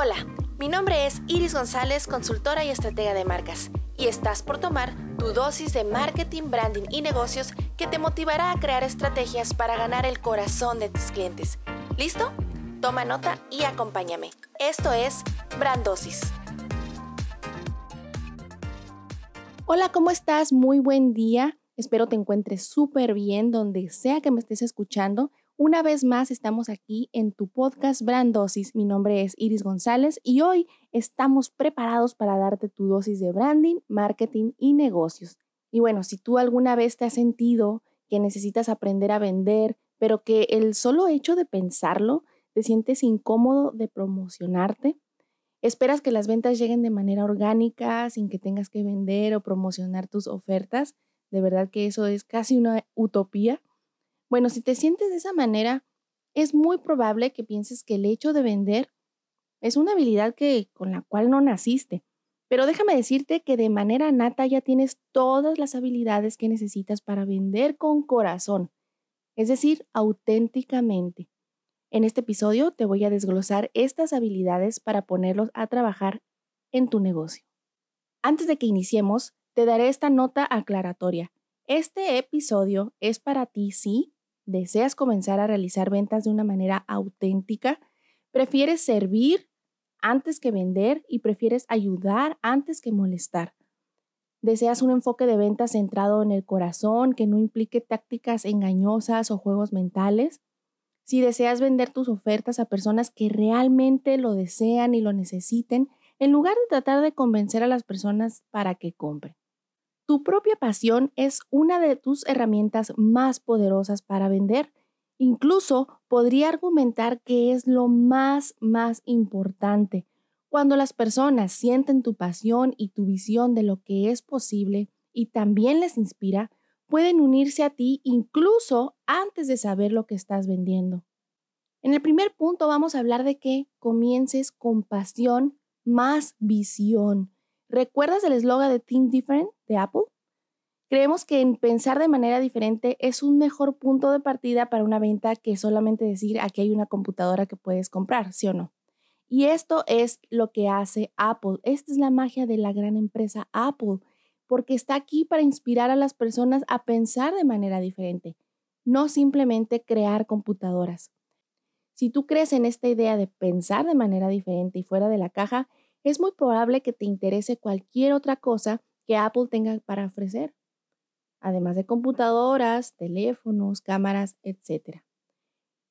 Hola, mi nombre es Iris González, consultora y estratega de marcas, y estás por tomar tu dosis de marketing, branding y negocios que te motivará a crear estrategias para ganar el corazón de tus clientes. ¿Listo? Toma nota y acompáñame. Esto es Brandosis. Hola, ¿cómo estás? Muy buen día. Espero te encuentres súper bien donde sea que me estés escuchando. Una vez más estamos aquí en tu podcast Brandosis. Mi nombre es Iris González y hoy estamos preparados para darte tu dosis de branding, marketing y negocios. Y bueno, si tú alguna vez te has sentido que necesitas aprender a vender, pero que el solo hecho de pensarlo te sientes incómodo de promocionarte, esperas que las ventas lleguen de manera orgánica sin que tengas que vender o promocionar tus ofertas, de verdad que eso es casi una utopía. Bueno, si te sientes de esa manera, es muy probable que pienses que el hecho de vender es una habilidad que con la cual no naciste. Pero déjame decirte que de manera nata ya tienes todas las habilidades que necesitas para vender con corazón, es decir, auténticamente. En este episodio te voy a desglosar estas habilidades para ponerlos a trabajar en tu negocio. Antes de que iniciemos, te daré esta nota aclaratoria. Este episodio es para ti, sí, deseas comenzar a realizar ventas de una manera auténtica, prefieres servir antes que vender y prefieres ayudar antes que molestar. Deseas un enfoque de ventas centrado en el corazón que no implique tácticas engañosas o juegos mentales. Si deseas vender tus ofertas a personas que realmente lo desean y lo necesiten, en lugar de tratar de convencer a las personas para que compren. Tu propia pasión es una de tus herramientas más poderosas para vender. Incluso podría argumentar que es lo más, más importante. Cuando las personas sienten tu pasión y tu visión de lo que es posible y también les inspira, pueden unirse a ti incluso antes de saber lo que estás vendiendo. En el primer punto vamos a hablar de que comiences con pasión más visión. ¿Recuerdas el eslogan de Think Different de Apple? Creemos que en pensar de manera diferente es un mejor punto de partida para una venta que solamente decir aquí hay una computadora que puedes comprar, ¿sí o no? Y esto es lo que hace Apple. Esta es la magia de la gran empresa Apple, porque está aquí para inspirar a las personas a pensar de manera diferente, no simplemente crear computadoras. Si tú crees en esta idea de pensar de manera diferente y fuera de la caja, es muy probable que te interese cualquier otra cosa que Apple tenga para ofrecer, además de computadoras, teléfonos, cámaras, etc.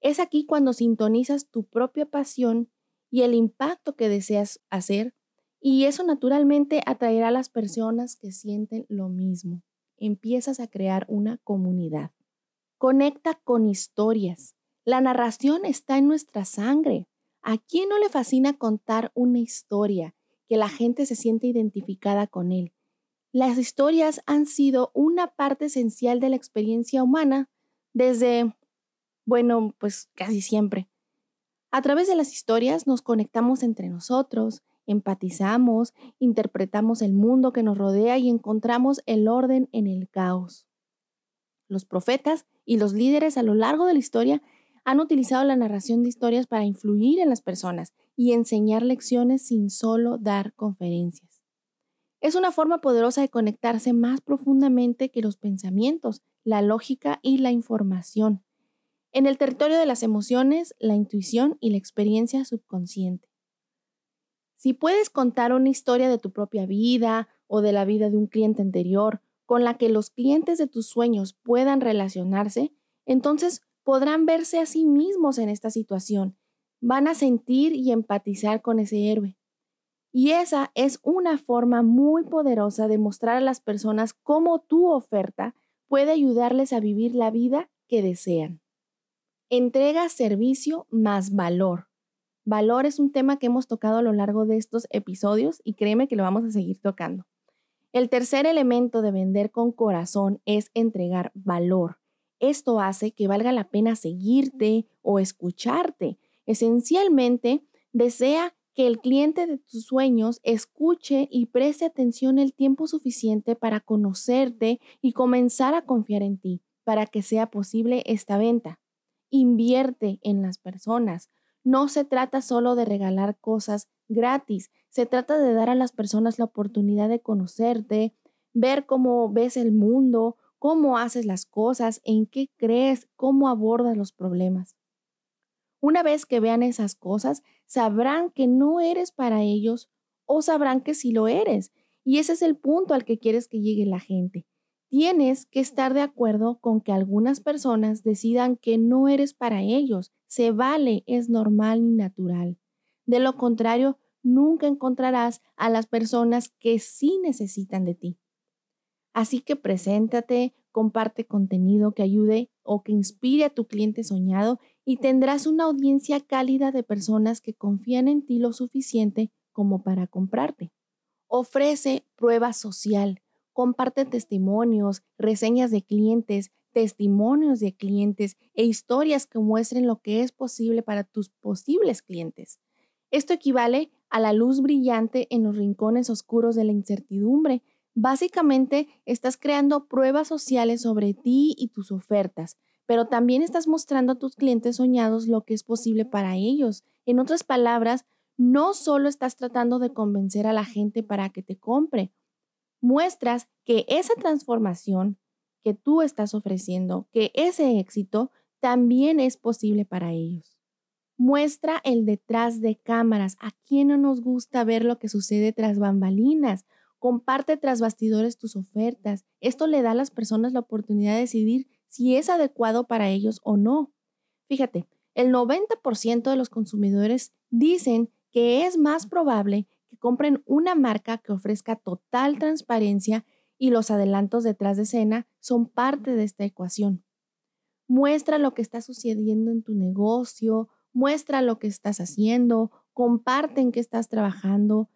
Es aquí cuando sintonizas tu propia pasión y el impacto que deseas hacer y eso naturalmente atraerá a las personas que sienten lo mismo. Empiezas a crear una comunidad. Conecta con historias. La narración está en nuestra sangre. ¿A quién no le fascina contar una historia que la gente se siente identificada con él? Las historias han sido una parte esencial de la experiencia humana desde, bueno, pues casi siempre. A través de las historias nos conectamos entre nosotros, empatizamos, interpretamos el mundo que nos rodea y encontramos el orden en el caos. Los profetas y los líderes a lo largo de la historia han utilizado la narración de historias para influir en las personas y enseñar lecciones sin solo dar conferencias. Es una forma poderosa de conectarse más profundamente que los pensamientos, la lógica y la información. En el territorio de las emociones, la intuición y la experiencia subconsciente. Si puedes contar una historia de tu propia vida o de la vida de un cliente anterior con la que los clientes de tus sueños puedan relacionarse, entonces podrán verse a sí mismos en esta situación, van a sentir y empatizar con ese héroe. Y esa es una forma muy poderosa de mostrar a las personas cómo tu oferta puede ayudarles a vivir la vida que desean. Entrega servicio más valor. Valor es un tema que hemos tocado a lo largo de estos episodios y créeme que lo vamos a seguir tocando. El tercer elemento de vender con corazón es entregar valor. Esto hace que valga la pena seguirte o escucharte. Esencialmente, desea que el cliente de tus sueños escuche y preste atención el tiempo suficiente para conocerte y comenzar a confiar en ti para que sea posible esta venta. Invierte en las personas. no se trata solo de regalar cosas gratis, se trata de dar a las personas la oportunidad de conocerte, ver cómo ves el mundo, cómo haces las cosas, en qué crees, cómo abordas los problemas. Una vez que vean esas cosas, sabrán que no eres para ellos o sabrán que sí lo eres. Y ese es el punto al que quieres que llegue la gente. Tienes que estar de acuerdo con que algunas personas decidan que no eres para ellos. Se vale, es normal y natural. De lo contrario, nunca encontrarás a las personas que sí necesitan de ti. Así que preséntate, comparte contenido que ayude o que inspire a tu cliente soñado y tendrás una audiencia cálida de personas que confían en ti lo suficiente como para comprarte. Ofrece prueba social, comparte testimonios, reseñas de clientes, testimonios de clientes e historias que muestren lo que es posible para tus posibles clientes. Esto equivale a la luz brillante en los rincones oscuros de la incertidumbre Básicamente, estás creando pruebas sociales sobre ti y tus ofertas, pero también estás mostrando a tus clientes soñados lo que es posible para ellos. En otras palabras, no solo estás tratando de convencer a la gente para que te compre, muestras que esa transformación que tú estás ofreciendo, que ese éxito también es posible para ellos. Muestra el detrás de cámaras. ¿A quién no nos gusta ver lo que sucede tras bambalinas? Comparte tras bastidores tus ofertas. Esto le da a las personas la oportunidad de decidir si es adecuado para ellos o no. Fíjate, el 90% de los consumidores dicen que es más probable que compren una marca que ofrezca total transparencia y los adelantos detrás de escena son parte de esta ecuación. Muestra lo que está sucediendo en tu negocio, muestra lo que estás haciendo, comparte en qué estás trabajando,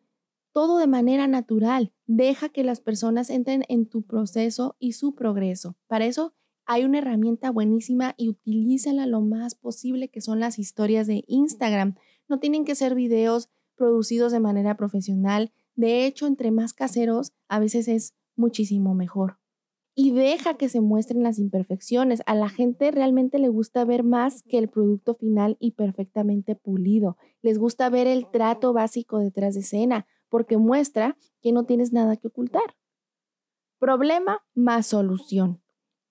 todo de manera natural. Deja que las personas entren en tu proceso y su progreso. Para eso hay una herramienta buenísima y utilízala lo más posible que son las historias de Instagram. No tienen que ser videos producidos de manera profesional. De hecho, entre más caseros, a veces es muchísimo mejor. Y deja que se muestren las imperfecciones. A la gente realmente le gusta ver más que el producto final y perfectamente pulido. Les gusta ver el trato básico detrás de escena porque muestra que no tienes nada que ocultar. Problema más solución.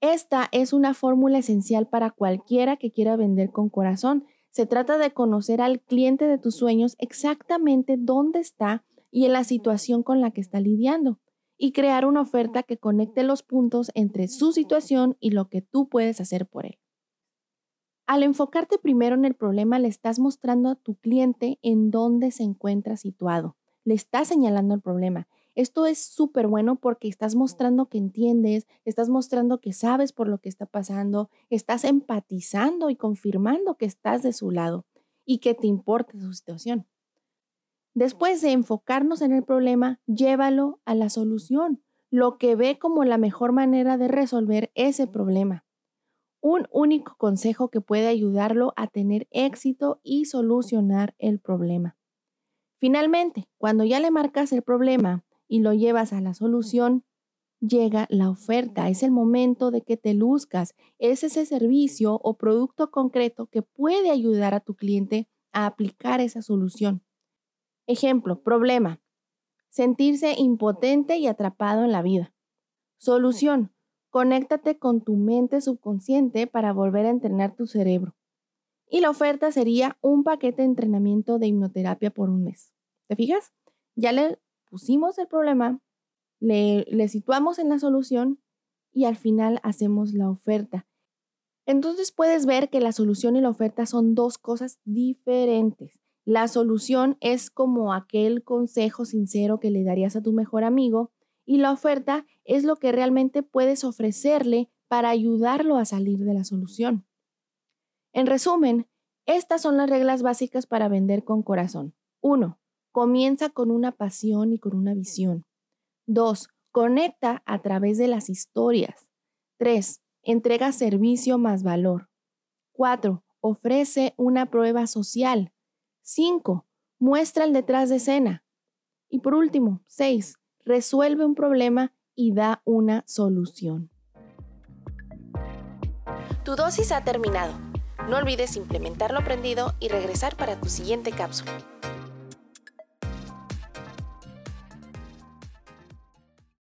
Esta es una fórmula esencial para cualquiera que quiera vender con corazón. Se trata de conocer al cliente de tus sueños exactamente dónde está y en la situación con la que está lidiando y crear una oferta que conecte los puntos entre su situación y lo que tú puedes hacer por él. Al enfocarte primero en el problema, le estás mostrando a tu cliente en dónde se encuentra situado le estás señalando el problema. Esto es súper bueno porque estás mostrando que entiendes, estás mostrando que sabes por lo que está pasando, estás empatizando y confirmando que estás de su lado y que te importa su situación. Después de enfocarnos en el problema, llévalo a la solución, lo que ve como la mejor manera de resolver ese problema. Un único consejo que puede ayudarlo a tener éxito y solucionar el problema. Finalmente, cuando ya le marcas el problema y lo llevas a la solución, llega la oferta. Es el momento de que te luzcas. Es ese servicio o producto concreto que puede ayudar a tu cliente a aplicar esa solución. Ejemplo, problema. Sentirse impotente y atrapado en la vida. Solución. Conéctate con tu mente subconsciente para volver a entrenar tu cerebro. Y la oferta sería un paquete de entrenamiento de hipnoterapia por un mes. ¿Te fijas? Ya le pusimos el problema, le, le situamos en la solución y al final hacemos la oferta. Entonces puedes ver que la solución y la oferta son dos cosas diferentes. La solución es como aquel consejo sincero que le darías a tu mejor amigo y la oferta es lo que realmente puedes ofrecerle para ayudarlo a salir de la solución. En resumen, estas son las reglas básicas para vender con corazón. 1. Comienza con una pasión y con una visión. 2. Conecta a través de las historias. 3. Entrega servicio más valor. 4. Ofrece una prueba social. 5. Muestra el detrás de escena. Y por último, 6. Resuelve un problema y da una solución. Tu dosis ha terminado No olvides implementar lo aprendido y regresar para tu siguiente cápsula.